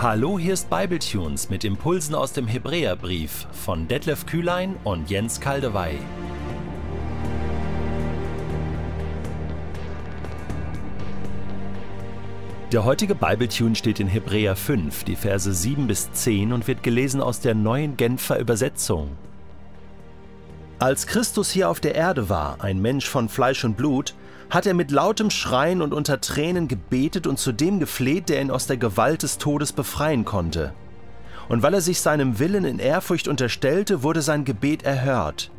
Hallo, hier ist Bibletunes mit Impulsen aus dem Hebräerbrief von Detlef Kühlein und Jens Kaldewey. Der heutige Bibletune steht in Hebräer 5, die Verse 7 bis 10 und wird gelesen aus der neuen Genfer Übersetzung. Als Christus hier auf der Erde war, ein Mensch von Fleisch und Blut, hat er mit lautem Schreien und unter Tränen gebetet und zu dem gefleht, der ihn aus der Gewalt des Todes befreien konnte. Und weil er sich seinem Willen in Ehrfurcht unterstellte, wurde sein Gebet erhört.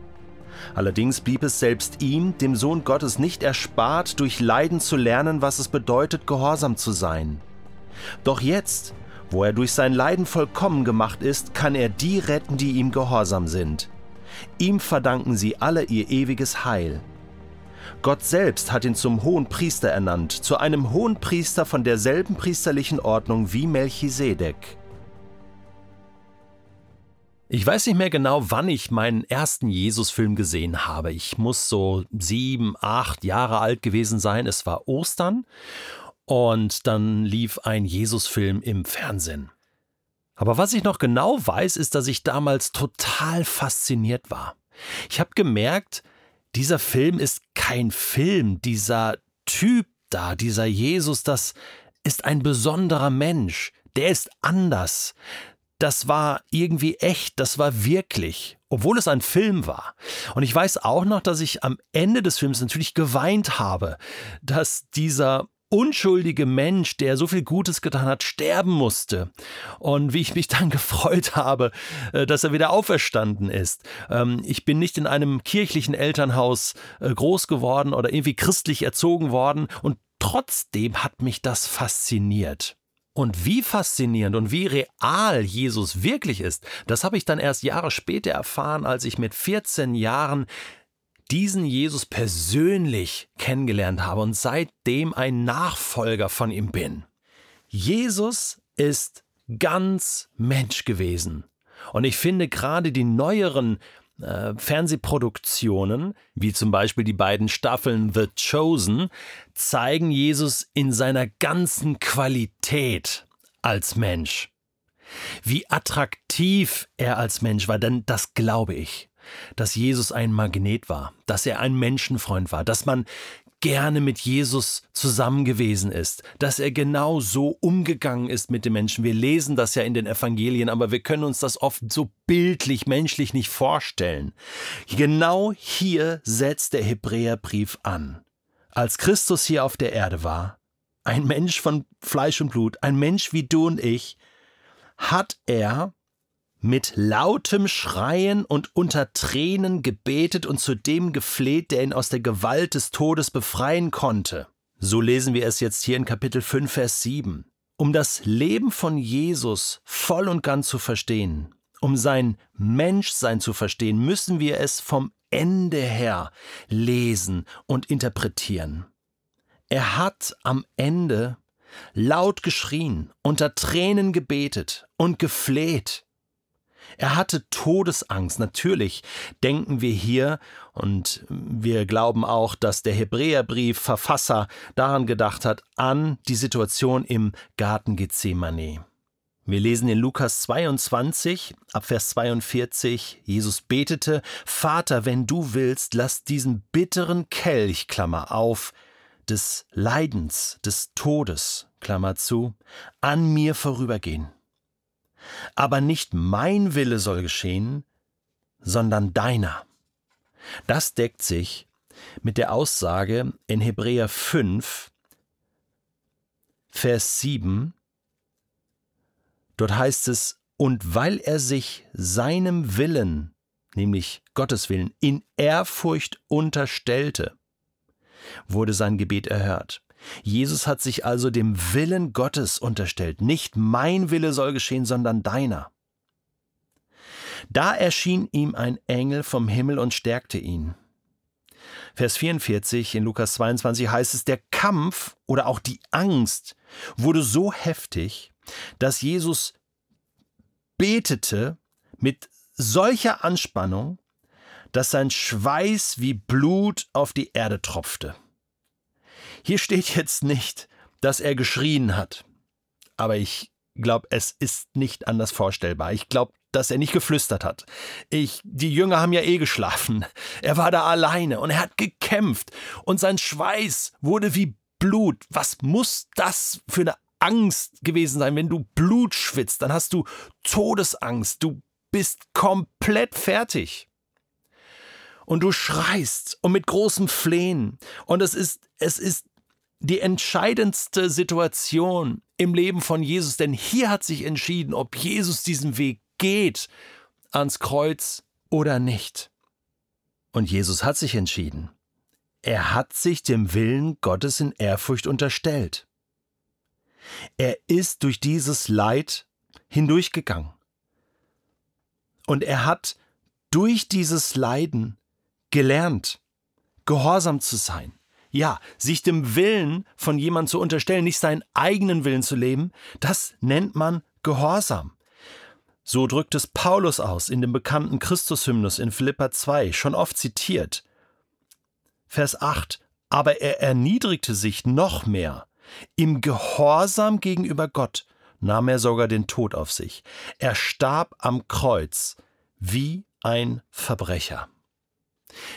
Allerdings blieb es selbst ihm, dem Sohn Gottes, nicht erspart, durch Leiden zu lernen, was es bedeutet, gehorsam zu sein. Doch jetzt, wo er durch sein Leiden vollkommen gemacht ist, kann er die retten, die ihm gehorsam sind. Ihm verdanken sie alle ihr ewiges Heil. Gott selbst hat ihn zum hohen Priester ernannt, zu einem hohen Priester von derselben priesterlichen Ordnung wie Melchisedek. Ich weiß nicht mehr genau, wann ich meinen ersten Jesus-Film gesehen habe. Ich muss so sieben, acht Jahre alt gewesen sein. Es war Ostern und dann lief ein Jesus-Film im Fernsehen. Aber was ich noch genau weiß, ist, dass ich damals total fasziniert war. Ich habe gemerkt, dieser Film ist kein Film. Dieser Typ da, dieser Jesus, das ist ein besonderer Mensch. Der ist anders das war irgendwie echt, das war wirklich, obwohl es ein Film war. Und ich weiß auch noch, dass ich am Ende des Films natürlich geweint habe, dass dieser unschuldige Mensch, der so viel Gutes getan hat, sterben musste. Und wie ich mich dann gefreut habe, äh, dass er wieder auferstanden ist. Ähm, ich bin nicht in einem kirchlichen Elternhaus äh, groß geworden oder irgendwie christlich erzogen worden und trotzdem hat mich das fasziniert. Und wie faszinierend und wie real Jesus wirklich ist, das habe ich dann erst Jahre später erfahren, als ich mit 14 Jahren diesen Jesus persönlich kennengelernt habe und seitdem ein Nachfolger von ihm bin. Jesus ist ganz Mensch gewesen. Und ich finde gerade die neueren äh, Fernsehproduktionen, wie zum Beispiel die beiden Staffeln The Chosen, zeigen Jesus in seiner ganzen Qualität als Mensch. Wie attraktiv er als Mensch war, denn das glaube ich, dass Jesus ein Magnet war, dass er ein Menschenfreund war, dass man gerne mit Jesus zusammen gewesen ist, dass er genau so umgegangen ist mit den Menschen. Wir lesen das ja in den Evangelien, aber wir können uns das oft so bildlich, menschlich nicht vorstellen. Genau hier setzt der Hebräerbrief an. Als Christus hier auf der Erde war, ein Mensch von Fleisch und Blut, ein Mensch wie du und ich, hat er mit lautem Schreien und unter Tränen gebetet und zu dem gefleht, der ihn aus der Gewalt des Todes befreien konnte. So lesen wir es jetzt hier in Kapitel 5, Vers 7. Um das Leben von Jesus voll und ganz zu verstehen, um sein Menschsein zu verstehen, müssen wir es vom Ende her lesen und interpretieren. Er hat am Ende laut geschrien, unter Tränen gebetet und gefleht. Er hatte Todesangst. Natürlich denken wir hier, und wir glauben auch, dass der Hebräerbrief-Verfasser daran gedacht hat, an die Situation im Garten Gethsemane. Wir lesen in Lukas 22, ab Vers 42, Jesus betete, Vater, wenn du willst, lass diesen bitteren Kelch, Klammer auf, des Leidens, des Todes, Klammer zu, an mir vorübergehen. Aber nicht mein Wille soll geschehen, sondern deiner. Das deckt sich mit der Aussage in Hebräer 5, Vers 7. Dort heißt es, und weil er sich seinem Willen, nämlich Gottes Willen, in Ehrfurcht unterstellte, wurde sein Gebet erhört. Jesus hat sich also dem Willen Gottes unterstellt. Nicht mein Wille soll geschehen, sondern deiner. Da erschien ihm ein Engel vom Himmel und stärkte ihn. Vers 44 in Lukas 22 heißt es, der Kampf oder auch die Angst wurde so heftig, dass Jesus betete mit solcher Anspannung, dass sein Schweiß wie Blut auf die Erde tropfte. Hier steht jetzt nicht, dass er geschrien hat. Aber ich glaube, es ist nicht anders vorstellbar. Ich glaube, dass er nicht geflüstert hat. Ich, die Jünger haben ja eh geschlafen. Er war da alleine und er hat gekämpft und sein Schweiß wurde wie Blut. Was muss das für eine Angst gewesen sein? Wenn du Blut schwitzt, dann hast du Todesangst. Du bist komplett fertig. Und du schreist und mit großem Flehen. Und es ist, es ist die entscheidendste Situation im Leben von Jesus, denn hier hat sich entschieden, ob Jesus diesen Weg geht ans Kreuz oder nicht. Und Jesus hat sich entschieden. Er hat sich dem Willen Gottes in Ehrfurcht unterstellt. Er ist durch dieses Leid hindurchgegangen. Und er hat durch dieses Leiden gelernt, gehorsam zu sein. Ja, sich dem Willen von jemandem zu unterstellen, nicht seinen eigenen Willen zu leben, das nennt man Gehorsam. So drückt es Paulus aus in dem bekannten Christushymnus in Philippa 2, schon oft zitiert. Vers 8. Aber er erniedrigte sich noch mehr. Im Gehorsam gegenüber Gott nahm er sogar den Tod auf sich. Er starb am Kreuz wie ein Verbrecher.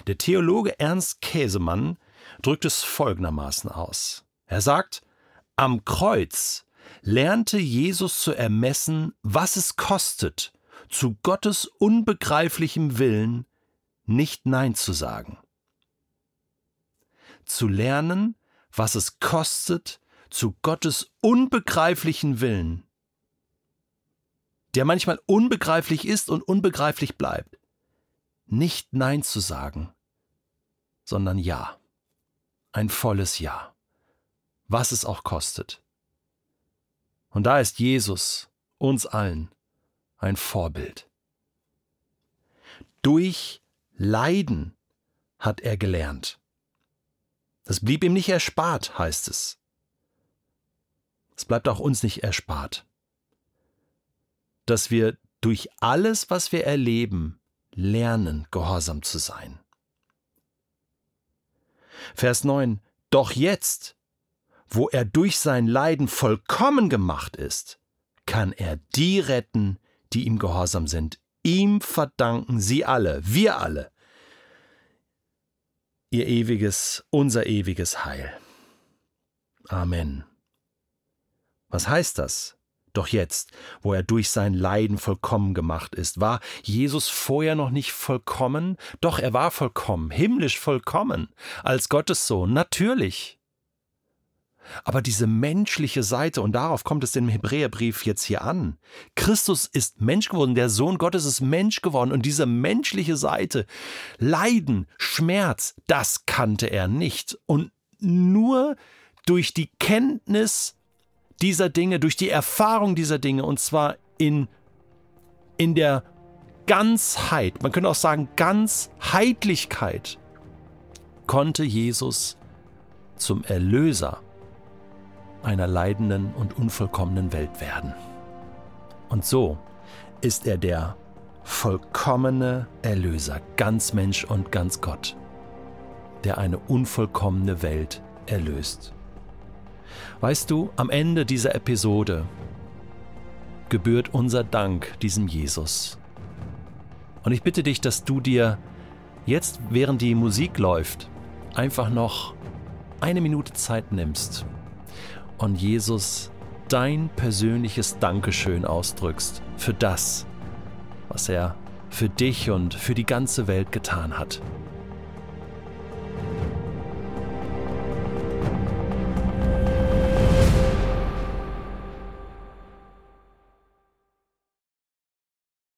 Der Theologe Ernst Käsemann drückt es folgendermaßen aus. Er sagt, am Kreuz lernte Jesus zu ermessen, was es kostet, zu Gottes unbegreiflichem Willen nicht Nein zu sagen. Zu lernen, was es kostet, zu Gottes unbegreiflichen Willen, der manchmal unbegreiflich ist und unbegreiflich bleibt, nicht Nein zu sagen, sondern Ja. Ein volles Ja. Was es auch kostet. Und da ist Jesus uns allen ein Vorbild. Durch Leiden hat er gelernt. Das blieb ihm nicht erspart, heißt es. Es bleibt auch uns nicht erspart, dass wir durch alles, was wir erleben, lernen, gehorsam zu sein. Vers 9. Doch jetzt, wo er durch sein Leiden vollkommen gemacht ist, kann er die retten, die ihm gehorsam sind. Ihm verdanken sie alle, wir alle, ihr ewiges, unser ewiges Heil. Amen. Was heißt das? Doch jetzt, wo er durch sein Leiden vollkommen gemacht ist, war Jesus vorher noch nicht vollkommen? Doch er war vollkommen, himmlisch vollkommen, als Gottes Sohn, natürlich. Aber diese menschliche Seite, und darauf kommt es im Hebräerbrief jetzt hier an, Christus ist Mensch geworden, der Sohn Gottes ist Mensch geworden, und diese menschliche Seite, Leiden, Schmerz, das kannte er nicht. Und nur durch die Kenntnis dieser Dinge, durch die Erfahrung dieser Dinge, und zwar in, in der Ganzheit, man könnte auch sagen Ganzheitlichkeit, konnte Jesus zum Erlöser einer leidenden und unvollkommenen Welt werden. Und so ist er der vollkommene Erlöser, ganz Mensch und ganz Gott, der eine unvollkommene Welt erlöst. Weißt du, am Ende dieser Episode gebührt unser Dank diesem Jesus. Und ich bitte dich, dass du dir jetzt, während die Musik läuft, einfach noch eine Minute Zeit nimmst und Jesus dein persönliches Dankeschön ausdrückst für das, was er für dich und für die ganze Welt getan hat.